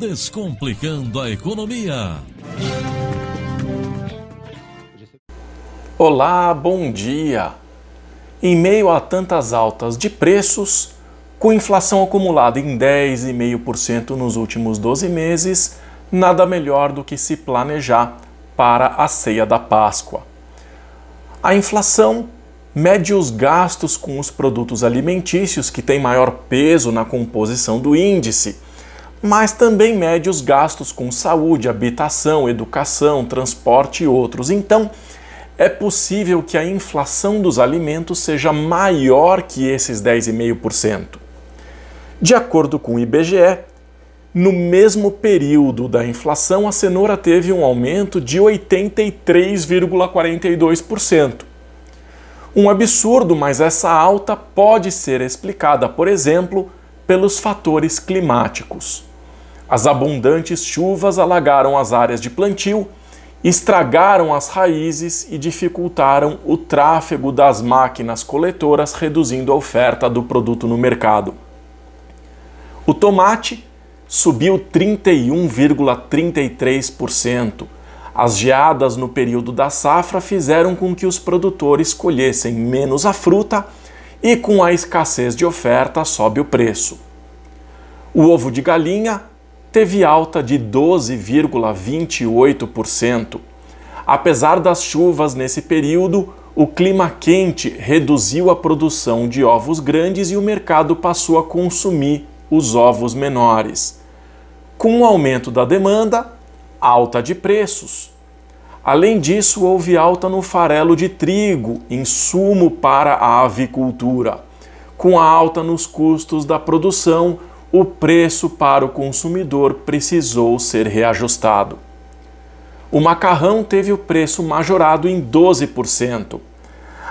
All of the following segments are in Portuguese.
Descomplicando a Economia. Olá, bom dia! Em meio a tantas altas de preços, com inflação acumulada em 10,5% nos últimos 12 meses, nada melhor do que se planejar para a ceia da Páscoa. A inflação mede os gastos com os produtos alimentícios que têm maior peso na composição do índice, mas também mede os gastos com saúde, habitação, educação, transporte e outros. Então, é possível que a inflação dos alimentos seja maior que esses 10,5%. De acordo com o IBGE, no mesmo período da inflação, a cenoura teve um aumento de 83,42%. Um absurdo, mas essa alta pode ser explicada, por exemplo, pelos fatores climáticos. As abundantes chuvas alagaram as áreas de plantio, estragaram as raízes e dificultaram o tráfego das máquinas coletoras, reduzindo a oferta do produto no mercado. O tomate subiu 31,33%. As geadas no período da safra fizeram com que os produtores colhessem menos a fruta e, com a escassez de oferta, sobe o preço. O ovo de galinha teve alta de 12,28%. Apesar das chuvas nesse período, o clima quente reduziu a produção de ovos grandes e o mercado passou a consumir os ovos menores. Com o aumento da demanda, alta de preços. Além disso, houve alta no farelo de trigo, insumo para a avicultura. Com a alta nos custos da produção, o preço para o consumidor precisou ser reajustado. O macarrão teve o preço majorado em 12%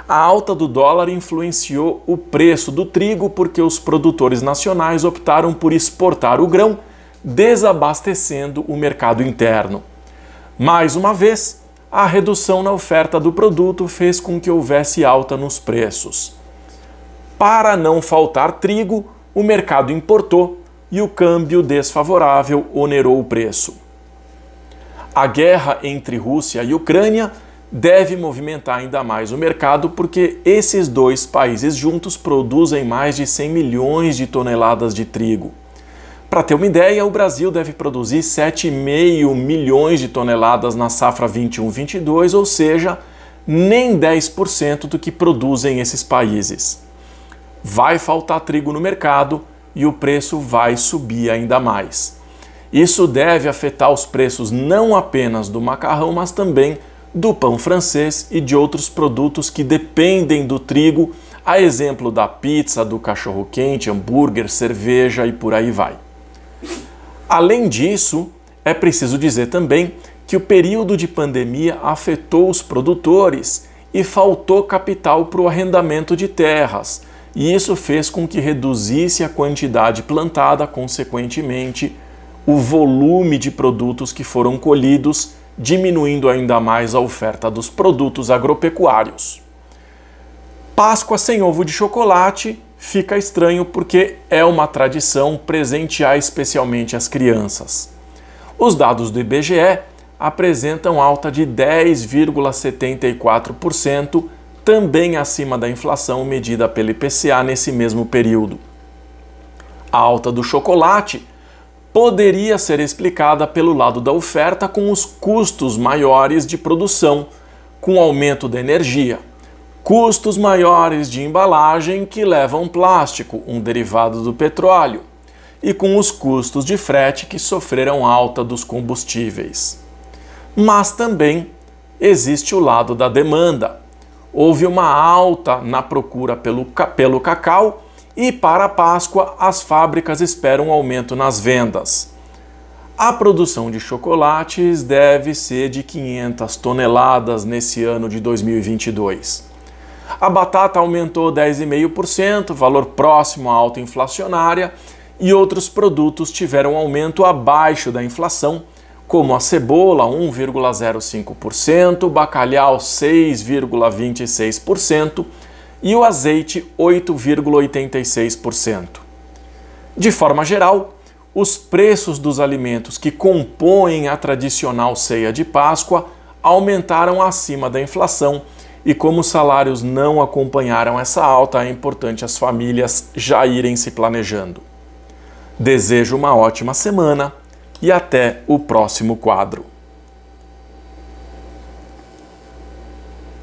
a alta do dólar influenciou o preço do trigo porque os produtores nacionais optaram por exportar o grão, desabastecendo o mercado interno. Mais uma vez, a redução na oferta do produto fez com que houvesse alta nos preços. Para não faltar trigo, o mercado importou e o câmbio desfavorável onerou o preço. A guerra entre Rússia e Ucrânia deve movimentar ainda mais o mercado porque esses dois países juntos produzem mais de 100 milhões de toneladas de trigo. Para ter uma ideia, o Brasil deve produzir 7,5 milhões de toneladas na safra 21-22, ou seja, nem 10% do que produzem esses países. Vai faltar trigo no mercado e o preço vai subir ainda mais. Isso deve afetar os preços não apenas do macarrão, mas também do pão francês e de outros produtos que dependem do trigo, a exemplo da pizza, do cachorro-quente, hambúrguer, cerveja e por aí vai. Além disso, é preciso dizer também que o período de pandemia afetou os produtores e faltou capital para o arrendamento de terras, e isso fez com que reduzisse a quantidade plantada, consequentemente, o volume de produtos que foram colhidos diminuindo ainda mais a oferta dos produtos agropecuários. Páscoa sem ovo de chocolate fica estranho porque é uma tradição presentear especialmente as crianças. Os dados do IBGE apresentam alta de 10,74%, também acima da inflação medida pelo IPCA nesse mesmo período. A alta do chocolate poderia ser explicada pelo lado da oferta com os custos maiores de produção, com aumento da energia, custos maiores de embalagem que levam plástico, um derivado do petróleo, e com os custos de frete que sofreram alta dos combustíveis. Mas também existe o lado da demanda. Houve uma alta na procura pelo, pelo cacau e para a Páscoa as fábricas esperam um aumento nas vendas. A produção de chocolates deve ser de 500 toneladas nesse ano de 2022. A batata aumentou 10,5%, valor próximo à alta inflacionária, e outros produtos tiveram aumento abaixo da inflação, como a cebola 1,05%, o bacalhau 6,26%, e o azeite 8,86%. De forma geral, os preços dos alimentos que compõem a tradicional ceia de Páscoa aumentaram acima da inflação e como os salários não acompanharam essa alta, é importante as famílias já irem se planejando. Desejo uma ótima semana e até o próximo quadro.